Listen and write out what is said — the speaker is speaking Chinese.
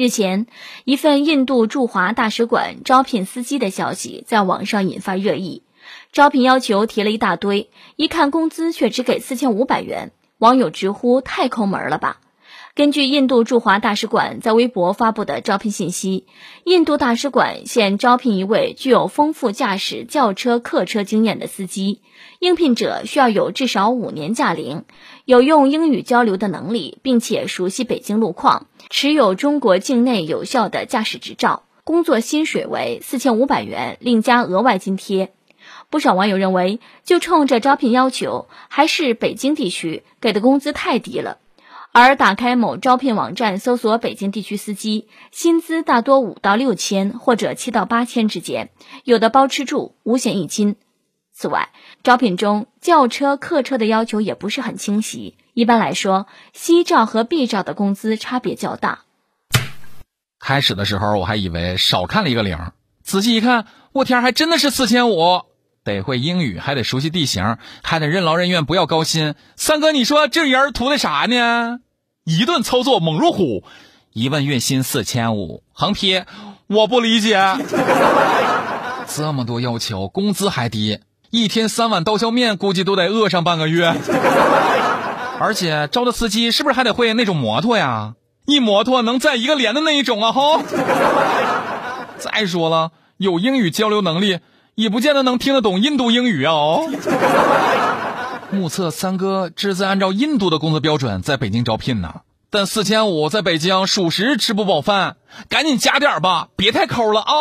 日前，一份印度驻华大使馆招聘司机的消息在网上引发热议，招聘要求提了一大堆，一看工资却只给四千五百元，网友直呼太抠门了吧。根据印度驻华大使馆在微博发布的招聘信息，印度大使馆现招聘一位具有丰富驾驶轿车、客车经验的司机。应聘者需要有至少五年驾龄，有用英语交流的能力，并且熟悉北京路况，持有中国境内有效的驾驶执照。工作薪水为四千五百元，另加额外津贴。不少网友认为，就冲这招聘要求，还是北京地区给的工资太低了。而打开某招聘网站搜索北京地区司机，薪资大多五到六千或者七到八千之间，有的包吃住，五险一金。此外，招聘中轿车、客车的要求也不是很清晰。一般来说，C 照和 B 照的工资差别较大。开始的时候我还以为少看了一个零，仔细一看，我天，还真的是四千五。得会英语，还得熟悉地形，还得任劳任怨，不要高薪。三哥，你说这人图的啥呢？一顿操作猛如虎，一问月薪四千五，横批：我不理解。这么多要求，工资还低，一天三碗刀削面，估计都得饿上半个月。而且招的司机是不是还得会那种摩托呀？一摩托能载一个连的那一种啊！哈。再说了，有英语交流能力。也不见得能听得懂印度英语啊！哦，目测三哥这是按照印度的工资标准在北京招聘呢。但四千五在北京属实吃不饱饭，赶紧加点吧，别太抠了啊！